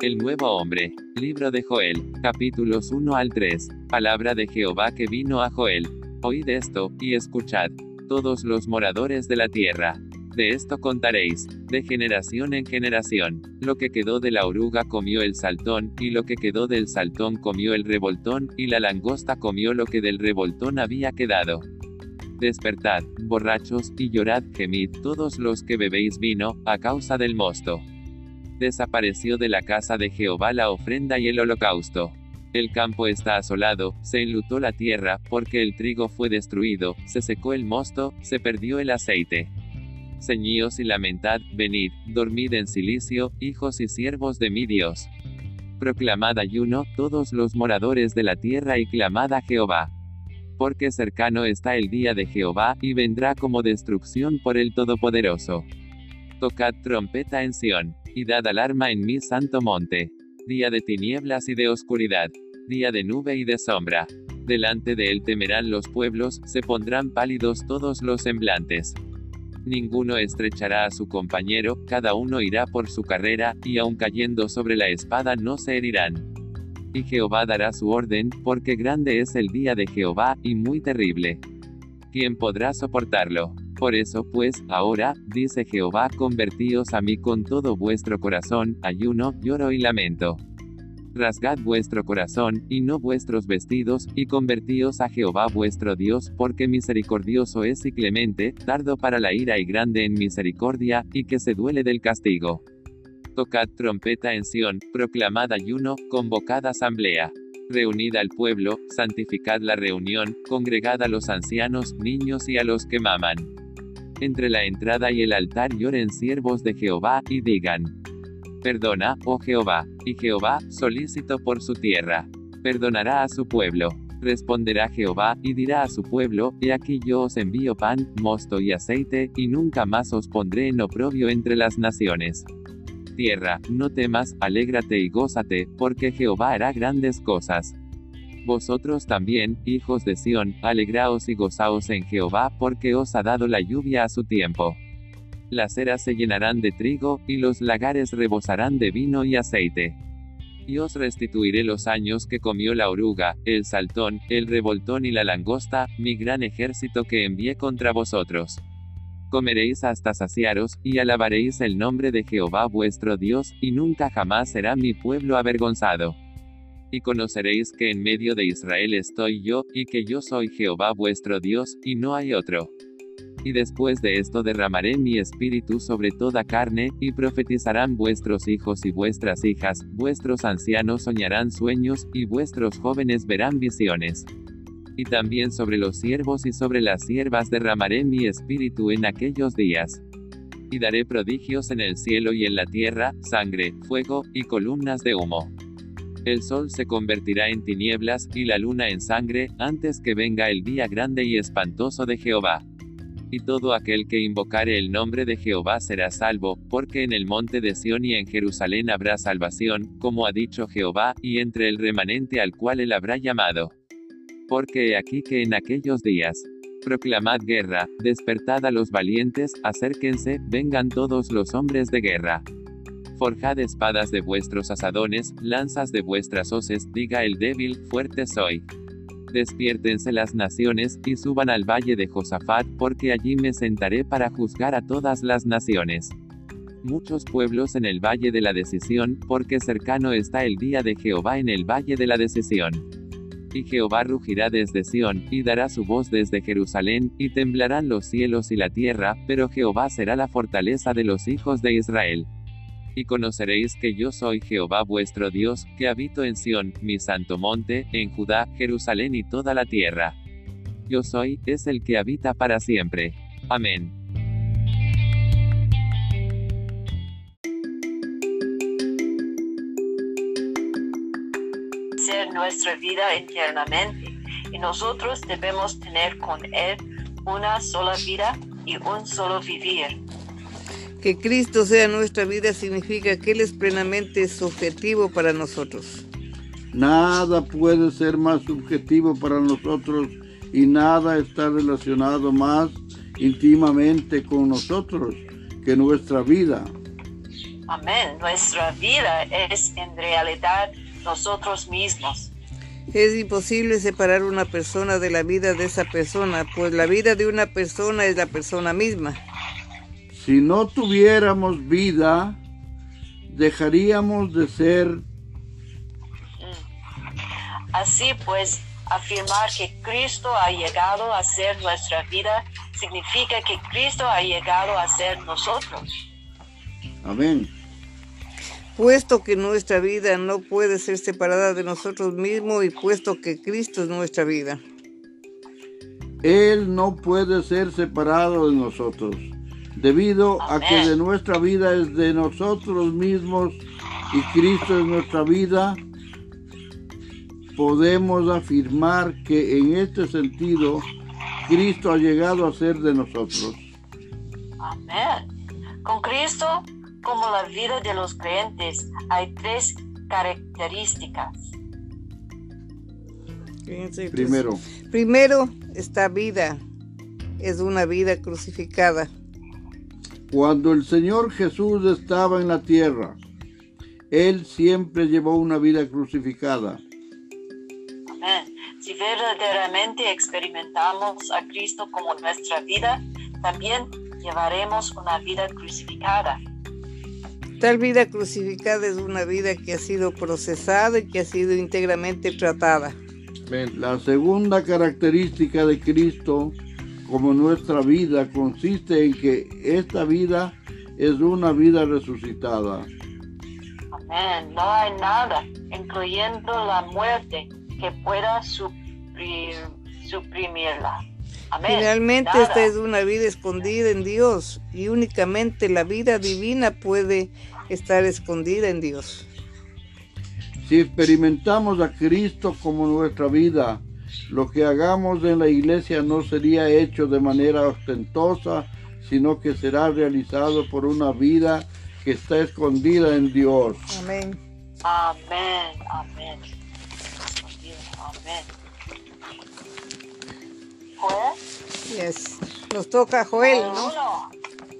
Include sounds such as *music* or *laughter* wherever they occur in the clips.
El nuevo hombre. Libro de Joel. Capítulos 1 al 3. Palabra de Jehová que vino a Joel. Oíd esto, y escuchad. Todos los moradores de la tierra. De esto contaréis, de generación en generación. Lo que quedó de la oruga comió el saltón, y lo que quedó del saltón comió el revoltón, y la langosta comió lo que del revoltón había quedado. Despertad, borrachos, y llorad, gemid, todos los que bebéis vino, a causa del mosto. Desapareció de la casa de Jehová la ofrenda y el holocausto. El campo está asolado, se enlutó la tierra, porque el trigo fue destruido, se secó el mosto, se perdió el aceite. Ceñíos y lamentad, venid, dormid en silicio, hijos y siervos de mi Dios. Proclamad ayuno, todos los moradores de la tierra y clamad a Jehová porque cercano está el día de Jehová, y vendrá como destrucción por el Todopoderoso. Tocad trompeta en Sión, y dad alarma en mi santo monte. Día de tinieblas y de oscuridad, día de nube y de sombra. Delante de él temerán los pueblos, se pondrán pálidos todos los semblantes. Ninguno estrechará a su compañero, cada uno irá por su carrera, y aun cayendo sobre la espada no se herirán y Jehová dará su orden, porque grande es el día de Jehová, y muy terrible. ¿Quién podrá soportarlo? Por eso pues, ahora, dice Jehová, convertíos a mí con todo vuestro corazón, ayuno, lloro y lamento. Rasgad vuestro corazón, y no vuestros vestidos, y convertíos a Jehová vuestro Dios, porque misericordioso es y clemente, tardo para la ira y grande en misericordia, y que se duele del castigo tocad trompeta en Sión, proclamad ayuno, convocad asamblea. Reunid al pueblo, santificad la reunión, congregad a los ancianos, niños y a los que maman. Entre la entrada y el altar lloren siervos de Jehová, y digan, Perdona, oh Jehová, y Jehová, solícito por su tierra. Perdonará a su pueblo. Responderá Jehová, y dirá a su pueblo, He aquí yo os envío pan, mosto y aceite, y nunca más os pondré en oprobio entre las naciones tierra, no temas, alégrate y gózate, porque Jehová hará grandes cosas. Vosotros también, hijos de Sión, alegraos y gozaos en Jehová, porque os ha dado la lluvia a su tiempo. Las eras se llenarán de trigo, y los lagares rebosarán de vino y aceite. Y os restituiré los años que comió la oruga, el saltón, el revoltón y la langosta, mi gran ejército que envié contra vosotros comeréis hasta saciaros, y alabaréis el nombre de Jehová vuestro Dios, y nunca jamás será mi pueblo avergonzado. Y conoceréis que en medio de Israel estoy yo, y que yo soy Jehová vuestro Dios, y no hay otro. Y después de esto derramaré mi espíritu sobre toda carne, y profetizarán vuestros hijos y vuestras hijas, vuestros ancianos soñarán sueños, y vuestros jóvenes verán visiones y también sobre los siervos y sobre las siervas derramaré mi espíritu en aquellos días. Y daré prodigios en el cielo y en la tierra, sangre, fuego, y columnas de humo. El sol se convertirá en tinieblas, y la luna en sangre, antes que venga el día grande y espantoso de Jehová. Y todo aquel que invocare el nombre de Jehová será salvo, porque en el monte de Sión y en Jerusalén habrá salvación, como ha dicho Jehová, y entre el remanente al cual él habrá llamado. Porque he aquí que en aquellos días, proclamad guerra, despertad a los valientes, acérquense, vengan todos los hombres de guerra. Forjad espadas de vuestros asadones, lanzas de vuestras hoces, diga el débil, fuerte soy. Despiértense las naciones, y suban al valle de Josafat, porque allí me sentaré para juzgar a todas las naciones. Muchos pueblos en el valle de la decisión, porque cercano está el día de Jehová en el valle de la decisión. Y Jehová rugirá desde Sión, y dará su voz desde Jerusalén, y temblarán los cielos y la tierra, pero Jehová será la fortaleza de los hijos de Israel. Y conoceréis que yo soy Jehová vuestro Dios, que habito en Sión, mi santo monte, en Judá, Jerusalén y toda la tierra. Yo soy, es el que habita para siempre. Amén. nuestra vida eternamente y nosotros debemos tener con Él una sola vida y un solo vivir. Que Cristo sea nuestra vida significa que Él es plenamente subjetivo para nosotros. Nada puede ser más subjetivo para nosotros y nada está relacionado más íntimamente con nosotros que nuestra vida. Amén. Nuestra vida es en realidad nosotros mismos. Es imposible separar una persona de la vida de esa persona, pues la vida de una persona es la persona misma. Si no tuviéramos vida, dejaríamos de ser. Así pues, afirmar que Cristo ha llegado a ser nuestra vida significa que Cristo ha llegado a ser nosotros. Amén. Puesto que nuestra vida no puede ser separada de nosotros mismos y puesto que Cristo es nuestra vida. Él no puede ser separado de nosotros, debido a que de nuestra vida es de nosotros mismos y Cristo es nuestra vida. Podemos afirmar que en este sentido Cristo ha llegado a ser de nosotros. Amén. Con Cristo, como la vida de los creyentes, hay tres características. Fíjense, Primero, Primero está vida. Es una vida crucificada. Cuando el Señor Jesús estaba en la tierra, Él siempre llevó una vida crucificada. Amén. Si verdaderamente experimentamos a Cristo como nuestra vida, también llevaremos una vida crucificada. Tal vida crucificada es una vida que ha sido procesada y que ha sido íntegramente tratada. La segunda característica de Cristo como nuestra vida consiste en que esta vida es una vida resucitada. Amén. No hay nada, incluyendo la muerte, que pueda supri- suprimirla. Amén. Finalmente Nada. esta es una vida escondida en Dios y únicamente la vida divina puede estar escondida en Dios. Si experimentamos a Cristo como nuestra vida, lo que hagamos en la iglesia no sería hecho de manera ostentosa, sino que será realizado por una vida que está escondida en Dios. Amén. Amén. Amén. Amén. Pues, Yes. Nos toca Joel, ¿no?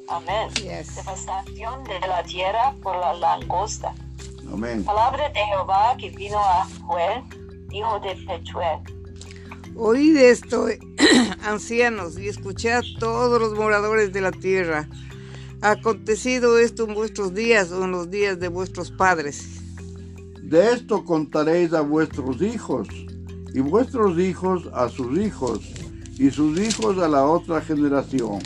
Amén. Yes. Devastación de la tierra por la langosta. Amén. Palabra de Jehová que vino a Joel, hijo de Pechuel. Oíd esto, *clears throat* ancianos, y escuchad todos los moradores de la tierra. ¿Ha acontecido esto en vuestros días o en los días de vuestros padres? De esto contaréis a vuestros hijos, y vuestros hijos a sus hijos, y sus hijos a la otra generación.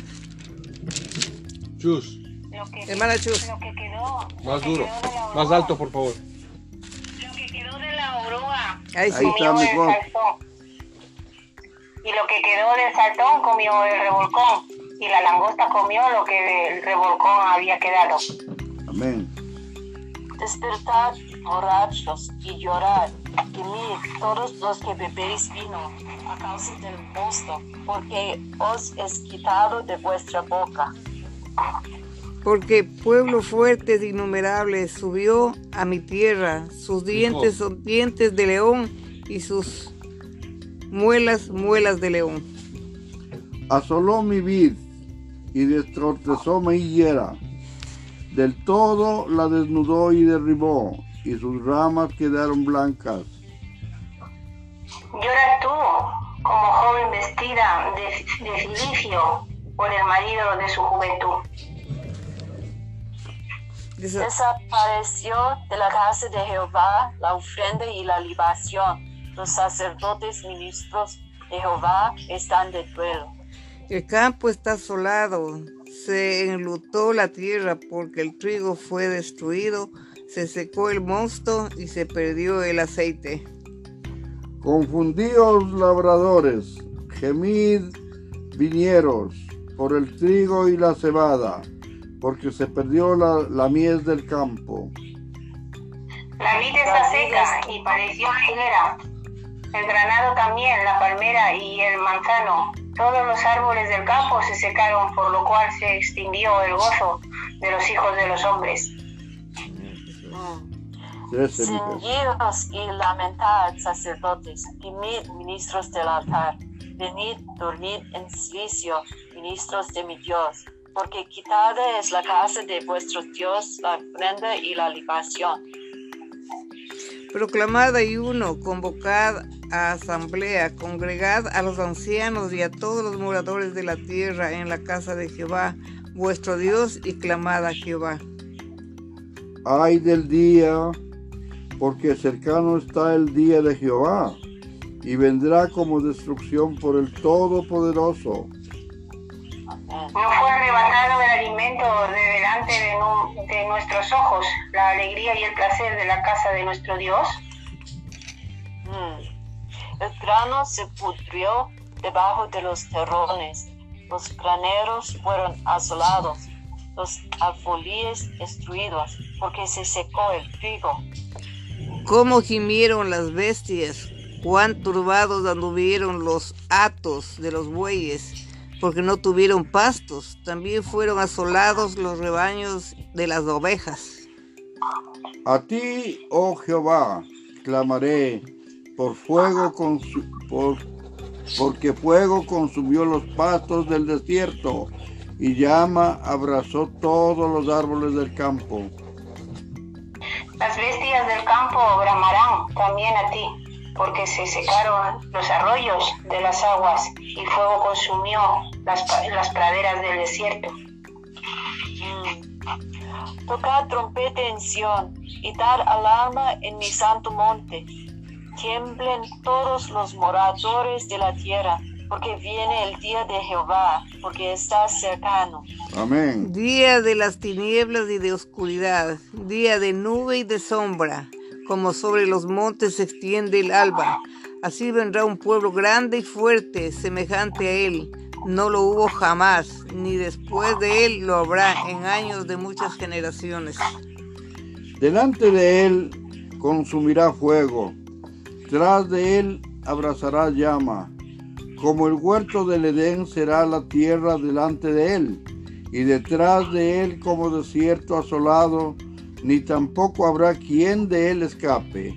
Chus, Lo que, Hermana Chus. lo que quedó. lo más que duro. quedó Más alto, por favor. Lo que quedó de la oruga. Ahí sí. Ahí está mejor. Y lo que quedó del saltón comió el revolcón. Y la langosta comió lo que del revolcón había quedado. Amén. Despertad, borrachos, y llorad. Gemid todos los que bebéis vino a causa del mosto, porque os es quitado de vuestra boca. Porque pueblo fuerte e innumerable subió a mi tierra, sus dientes son dientes de león y sus muelas, muelas de león. Asoló mi vid y destrozó mi higuera. Del todo la desnudó y derribó, y sus ramas quedaron blancas. Llora tú, como joven vestida de, de filicio por el marido de su juventud. Desa- Desapareció de la casa de Jehová la ofrenda y la libación. Los sacerdotes ministros de Jehová están de duelo. El campo está asolado, se enlutó la tierra porque el trigo fue destruido, se secó el mosto y se perdió el aceite. Confundíos labradores, gemid viñeros por el trigo y la cebada, porque se perdió la, la mies del campo. La vid está seca y pareció la higuera. El granado también, la palmera y el manzano. Todos los árboles del campo se secaron, por lo cual se extinguió el gozo de los hijos de los hombres. Ceñidos y lamentad, sacerdotes, gemid, ministros del altar. Venid, dormid en silicio, ministros de mi Dios. porque quitada es la casa de vuestro Dios la ofrenda y la libación. Proclamad ayuno, convocad a asamblea, congregad a los ancianos y a todos los moradores de la tierra en la casa de Jehová, vuestro Dios, y clamad a Jehová. Ay del día, porque cercano está el día de Jehová, y vendrá como destrucción por el Todopoderoso. No fue arrebatado el alimento de delante de, nu- de nuestros ojos, la alegría y el placer de la casa de nuestro Dios. Mm. El grano se pudrió debajo de los terrones, los graneros fueron asolados, los alfolíes destruidos, porque se secó el trigo. Cómo gimieron las bestias, cuán turbados anduvieron los atos de los bueyes, porque no tuvieron pastos. También fueron asolados los rebaños de las ovejas. A ti, oh Jehová, clamaré, por fuego consu- por, porque fuego consumió los pastos del desierto, y llama abrazó todos los árboles del campo. Las bestias del campo bramarán también a ti, porque se secaron los arroyos de las aguas y fuego consumió las, las praderas del desierto. Mm. Tocad trompeta en Sión y dar alarma en mi santo monte. Tiemblen todos los moradores de la tierra, porque viene el día de Jehová, porque está cercano. Amén. Día de las tinieblas y de oscuridad, día de nube y de sombra, como sobre los montes se extiende el alba. Así vendrá un pueblo grande y fuerte, semejante a él. No lo hubo jamás, ni después de él lo habrá en años de muchas generaciones. Delante de él consumirá fuego, tras de él abrazará llama. Como el huerto del Edén será la tierra delante de él, y detrás de él como desierto asolado, ni tampoco habrá quien de él escape.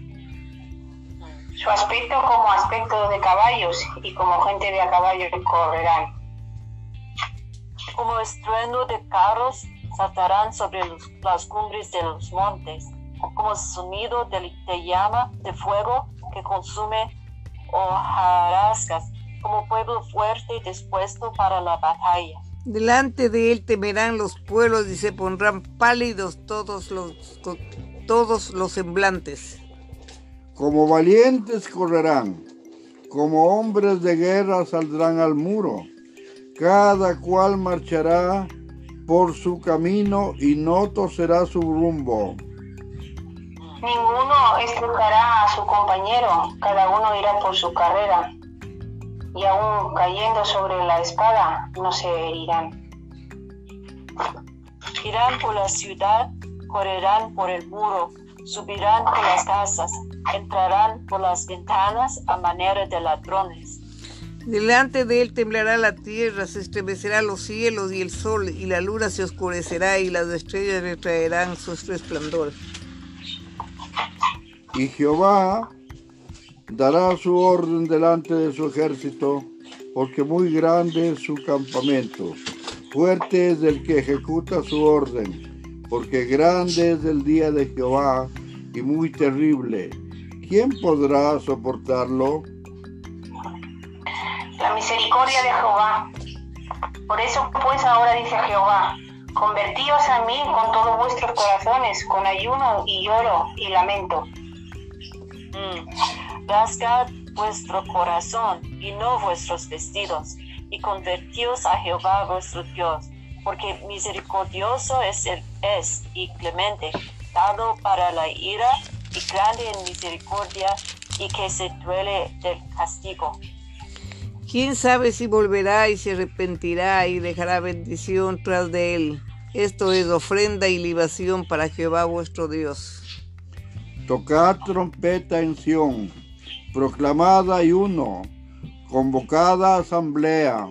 Su aspecto como aspecto de caballos y como gente de a caballo correrán. Como estruendo de carros saltarán sobre los- las cumbres de los montes, como sonido de, de llama de fuego que consume hojarascas, como pueblo fuerte dispuesto para la batalla. Delante de él temerán los pueblos y se pondrán pálidos todos los, todos los semblantes. Como valientes correrán, como hombres de guerra saldrán al muro. Cada cual marchará por su camino y no torcerá su rumbo. Ninguno estrujará a su compañero, cada uno irá por su carrera, y aún cayendo sobre la espada no se herirán. Irán por la ciudad, correrán por el muro, subirán por las casas, entrarán por las ventanas a manera de ladrones. Delante de él temblará la tierra, se estremecerán los cielos y el sol, y la luna se oscurecerá y las estrellas retraerán su resplandor. Y Jehová dará su orden delante de su ejército, porque muy grande es su campamento. Fuerte es el que ejecuta su orden, porque grande es el día de Jehová y muy terrible. ¿Quién podrá soportarlo? La misericordia de Jehová. Por eso pues ahora dice Jehová, convertíos a mí con todos vuestros corazones, con ayuno y lloro y lamento. Mm. Rasgad vuestro corazón y no vuestros vestidos, y convertíos a Jehová vuestro Dios, porque misericordioso es, el, es y clemente, dado para la ira y grande en misericordia, y que se duele del castigo. ¿Quién sabe si volverá y se arrepentirá y dejará bendición tras de él? Esto es ofrenda y libación para Jehová vuestro Dios. Tocad trompeta en Sión, proclamad ayuno, convocada asamblea.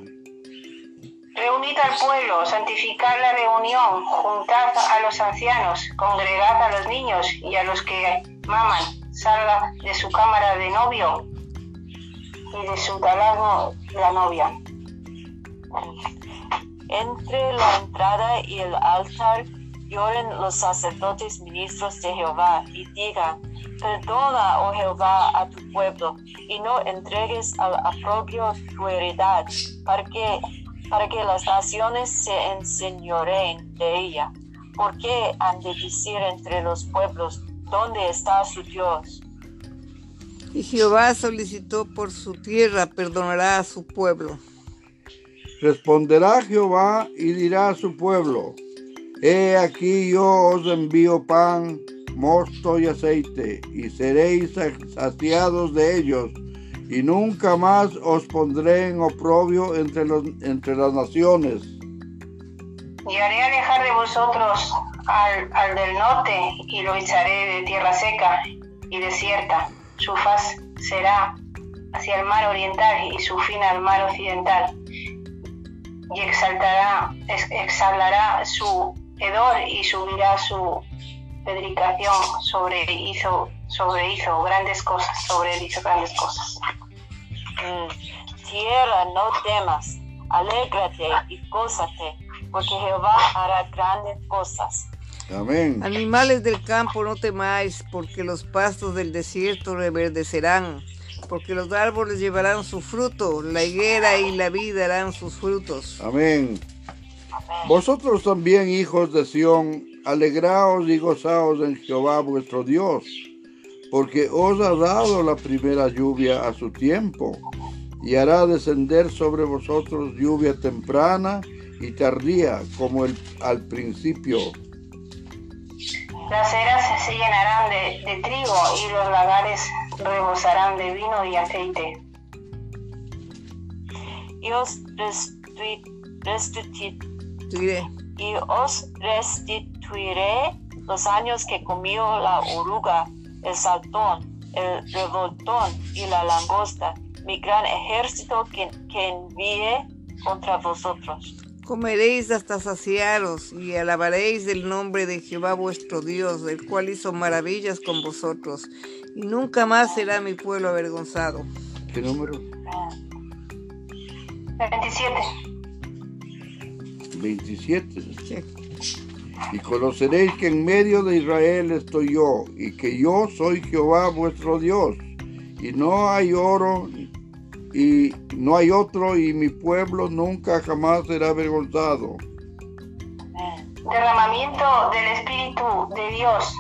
Reunid al pueblo, santificad la reunión, juntad a los ancianos, congregad a los niños y a los que maman, salga de su cámara de novio y de su talago la novia. Entre la entrada y el altar lloren los sacerdotes ministros de Jehová y digan, perdona, oh Jehová, a tu pueblo, y no entregues al aprobio tu heredad, para que, para que las naciones se enseñoreen de ella. ¿Por qué han de decir entre los pueblos, ¿dónde está su Dios? Y Jehová solicitó por su tierra, perdonará a su pueblo. Responderá Jehová y dirá a su pueblo, He aquí yo os envío pan, mosto y aceite, y seréis saciados de ellos, y nunca más os pondré en oprobio entre, los, entre las naciones. Y haré alejar de vosotros al, al del norte, y lo echaré de tierra seca y desierta. Su faz será hacia el mar oriental y su fin al mar occidental. Y exaltará, exhalará su hedor y subirá su predicación sobre hizo, sobre hizo grandes cosas, sobre hizo grandes cosas. Mm, Tierra, no temas, alégrate y gózate, porque Jehová hará grandes cosas. Amén. Animales del campo, no temáis, porque los pastos del desierto reverdecerán, porque los árboles llevarán su fruto, la higuera y la vid darán sus frutos. Amén. Vosotros también, hijos de Sión, alegraos y gozaos en Jehová vuestro Dios, porque os ha dado la primera lluvia a su tiempo, y hará descender sobre vosotros lluvia temprana y tardía, como el, al principio. Las eras se llenarán de, de trigo y los lagares rebosarán de vino y aceite. Y os restui- restituiré y os restituiré los años que comió la oruga, el saltón, el revoltón y la langosta, mi gran ejército que, que envié contra vosotros. Comeréis hasta saciaros y alabaréis el nombre de Jehová vuestro Dios, el cual hizo maravillas con vosotros, y nunca más será mi pueblo avergonzado. ¿Qué número? 27. 27. Che, Y conoceréis que en medio de Israel estoy yo, y que yo soy Jehová vuestro Dios, y no hay oro, y no hay otro, y mi pueblo nunca jamás será avergonzado. Derramamiento del Espíritu de Dios.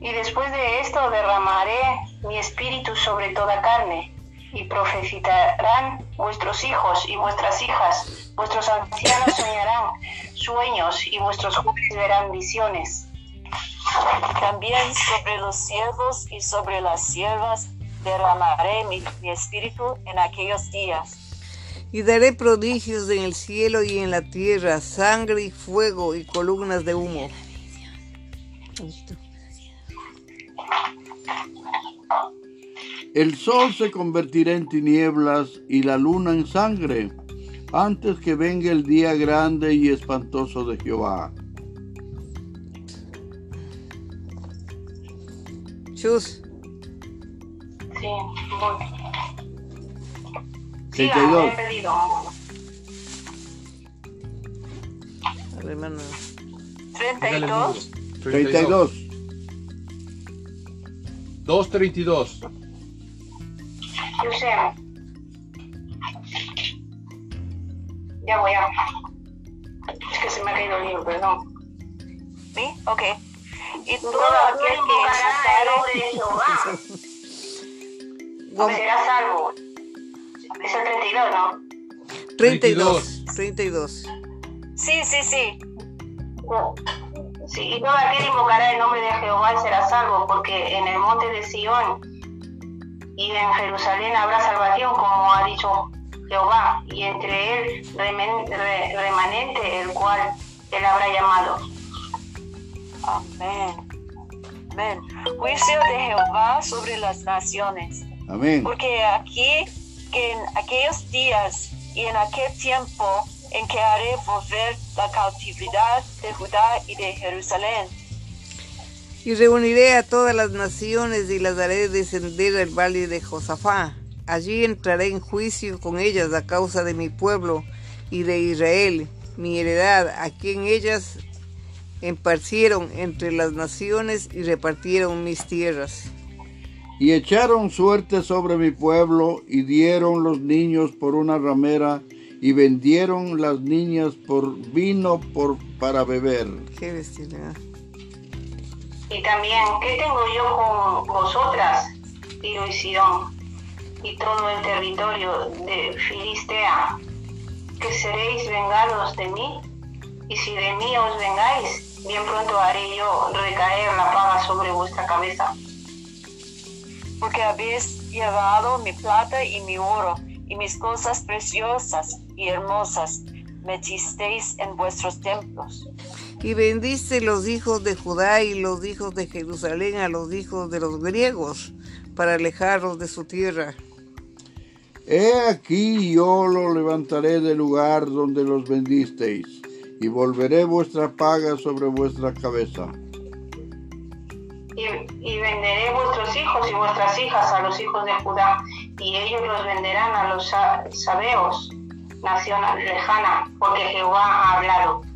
Y después de esto derramaré mi espíritu sobre toda carne, y profetizarán vuestros hijos y vuestras hijas, vuestros ancianos soñarán sueños, y vuestros jóvenes verán visiones. También sobre los siervos y sobre las siervas derramaré mi, mi espíritu en aquellos días. Y daré prodigios en el cielo y en la tierra, sangre y fuego y columnas de humo. El sol se convertirá en tinieblas y la luna en sangre, antes que venga el día grande y espantoso de Jehová. Chus, Sí, voy. 32. Siga, he pedido. a ver, hermano. 32. 32. 232. Ya voy a. Es que se me ha caído el libro, perdón. ¿Sí? Ok. Y todo Todo aquel que invocará el nombre de Jehová *laughs* será salvo. Es el 32, ¿no? 32. 32. Sí, sí, sí. Sí, y todo aquel invocará el nombre de Jehová y será salvo, porque en el monte de Sión y en Jerusalén habrá salvación, como ha dicho Jehová, y entre él remen- re- remanente, el cual él habrá llamado. Amén. Amén. Juicio de Jehová sobre las naciones. Amén. Porque aquí, que en aquellos días y en aquel tiempo en que haré volver la cautividad de Judá y de Jerusalén, Y reuniré a todas las naciones y las haré descender al valle de Josafá. Allí entraré en juicio con ellas a causa de mi pueblo y de Israel, mi heredad, a quien ellas esparcieron entre las naciones y repartieron mis tierras. Y echaron suerte sobre mi pueblo y dieron los niños por una ramera y vendieron las niñas por vino por, para beber. Qué bestialidad. Y también, ¿qué tengo yo con vosotras, Tiro y Sidón, y todo el territorio de Filistea? ¿Que seréis vengados de mí? Y si de mí os vengáis, bien pronto haré yo recaer la paga sobre vuestra cabeza. Porque habéis llevado mi plata y mi oro, y mis cosas preciosas y hermosas, metisteis en vuestros templos. Y bendice los hijos de Judá y los hijos de Jerusalén a los hijos de los griegos, para alejarlos de su tierra. He aquí yo lo levantaré del lugar donde los vendisteis, y volveré vuestra paga sobre vuestra cabeza. Y, y venderé vuestros hijos y vuestras hijas a los hijos de Judá, y ellos los venderán a los sa- sabeos, nación lejana, porque Jehová ha hablado.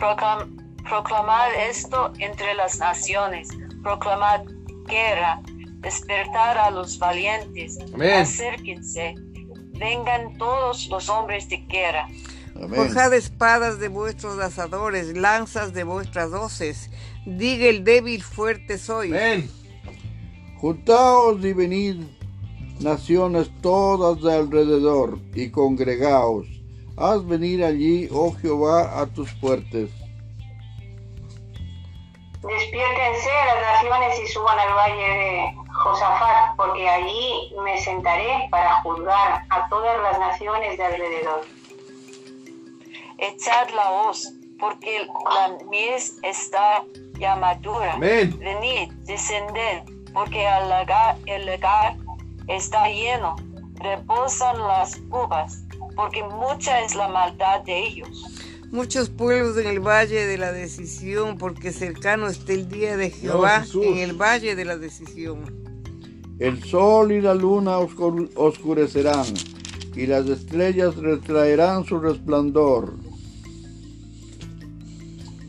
Proclam- proclamad esto entre las naciones, proclamad guerra, despertar a los valientes, Amén. acérquense, vengan todos los hombres de guerra. Forjad espadas de vuestros asadores, lanzas de vuestras hoces. Diga el débil, fuerte soy. Amén. Juntaos y venid, naciones todas de alrededor, y congregaos. Haz venir allí, oh Jehová, a tus fuertes. Despiértense las naciones y suban al valle de Josafat, porque allí me sentaré para juzgar a todas las naciones de alrededor. Echad la hoz, porque la mies está ya madura. Amén. Venid, descended, porque el lagar, el lagar está lleno. Reposan las uvas, porque mucha es la maldad de ellos. Muchos pueblos en el valle de la decisión, porque cercano está el día de Jehová en el valle de la decisión. El sol y la luna oscur- oscurecerán, y las estrellas retraerán su resplandor.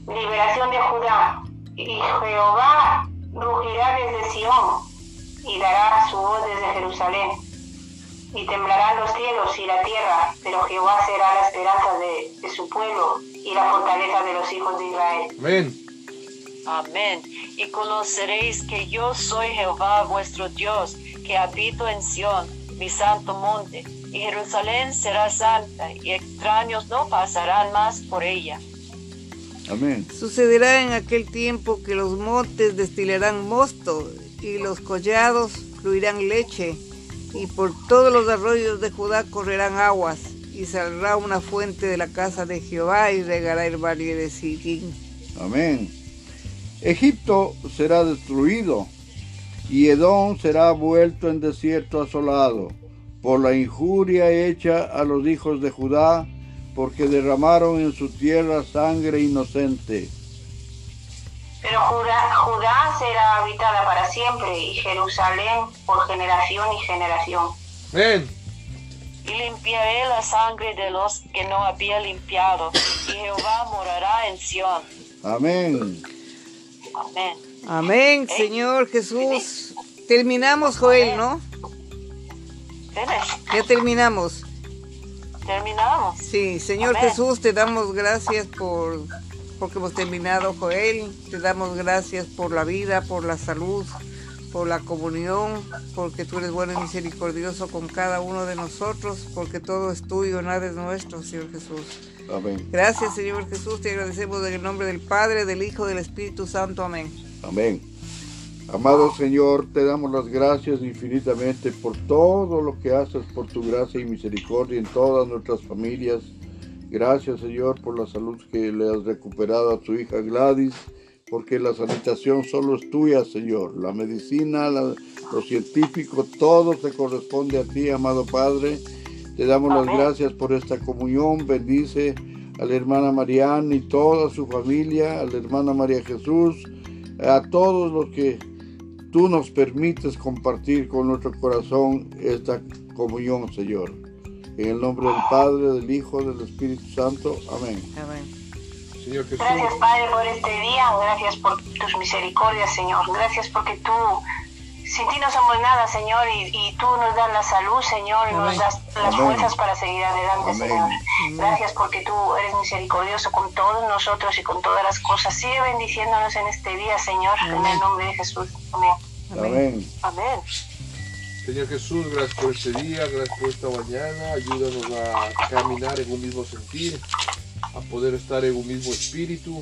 Liberación de Judá. Y Jehová rugirá desde Sión y dará su voz desde Jerusalén. Y temblarán los cielos y la tierra, pero Jehová será la esperanza de, de su pueblo y la fortaleza de los hijos de Israel. Amén. Amén. Y conoceréis que yo soy Jehová vuestro Dios, que habito en Sión, mi santo monte. Y Jerusalén será santa, y extraños no pasarán más por ella. Amén. Sucederá en aquel tiempo que los montes destilarán mosto y los collados fluirán leche, y por todos los arroyos de Judá correrán aguas, y saldrá una fuente de la casa de Jehová y regará el valle de Sitín. Amén. Egipto será destruido y Edom será vuelto en desierto asolado por la injuria hecha a los hijos de Judá, porque derramaron en su tierra sangre inocente. Pero Judá, Judá será habitada para siempre y Jerusalén por generación y generación. Amén. Y limpiaré la sangre de los que no había limpiado, y Jehová morará en Sión. Amén. Amén. Amén, Señor Jesús. Terminamos, Joel, ¿no? Ya terminamos. Terminamos. Sí, Señor Amén. Jesús, te damos gracias por porque hemos terminado, Joel. Te damos gracias por la vida, por la salud, por la comunión, porque tú eres bueno y misericordioso con cada uno de nosotros, porque todo es tuyo, nada es nuestro, Señor Jesús. Amén. Gracias, Señor Jesús, te agradecemos en el nombre del Padre, del Hijo, del Espíritu Santo. Amén. Amén. Amado Señor, te damos las gracias infinitamente por todo lo que haces, por tu gracia y misericordia en todas nuestras familias. Gracias Señor por la salud que le has recuperado a tu hija Gladys, porque la sanitación solo es tuya Señor. La medicina, la- lo científico, todo te corresponde a ti, amado Padre. Te damos las gracias por esta comunión. Bendice a la hermana Mariana y toda su familia, a la hermana María Jesús, a todos los que tú nos permites compartir con nuestro corazón esta comunión, Señor. En el nombre del Padre, del Hijo, del Espíritu Santo. Amén. Amén. Señor Jesús, Gracias, Padre, por este día. Gracias por tus misericordias, Señor. Gracias porque tú, sin ti no somos nada, Señor, y, y tú nos das la salud, Señor, y nos das las Amén. fuerzas para seguir adelante, Amén. Señor. Gracias porque tú eres misericordioso con todos nosotros y con todas las cosas. Sigue bendiciéndonos en este día, Señor, en el nombre de Jesús. Amén. Amén. Amén. Señor Jesús, gracias por este día, gracias por esta mañana. Ayúdanos a caminar en un mismo sentir, a poder estar en un mismo espíritu.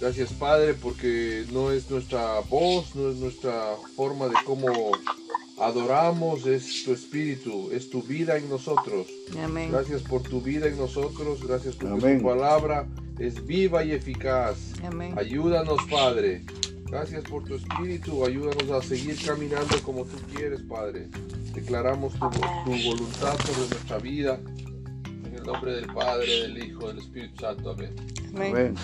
Gracias, Padre, porque no es nuestra voz, no es nuestra forma de cómo adoramos, es tu espíritu, es tu vida en nosotros. Amén. Gracias por tu vida en nosotros, gracias porque Amén. tu palabra es viva y eficaz. Amén. Ayúdanos, Padre. Gracias por tu espíritu. Ayúdanos a seguir caminando como tú quieres, Padre. Declaramos tu, tu voluntad sobre nuestra vida. En el nombre del Padre, del Hijo, del Espíritu Santo. Amén. Amén.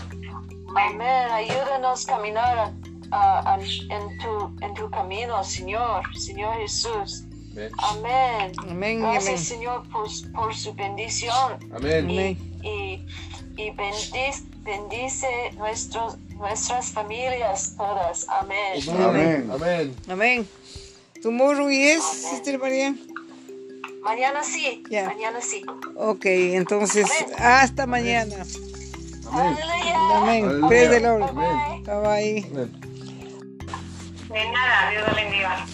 Amén. Ayúdanos a caminar ah, en, tu, en tu camino, Señor, Señor Jesús. Amén. Amén. Amén. Gracias, Amén. Señor, por, por su bendición. Amén. Y, Amén. Y, y bendice, bendice nuestros, nuestras familias todas. Amén. Amén. Amén. Amén. ¿Tomorrow yes, Sister María? Mañana sí. Ya. Mañana sí. Ok, entonces, hasta mañana. Amén. Aleluya. Praise the Lord. Amén. Bye bye. Amén. De nada, Dios lo bendiga.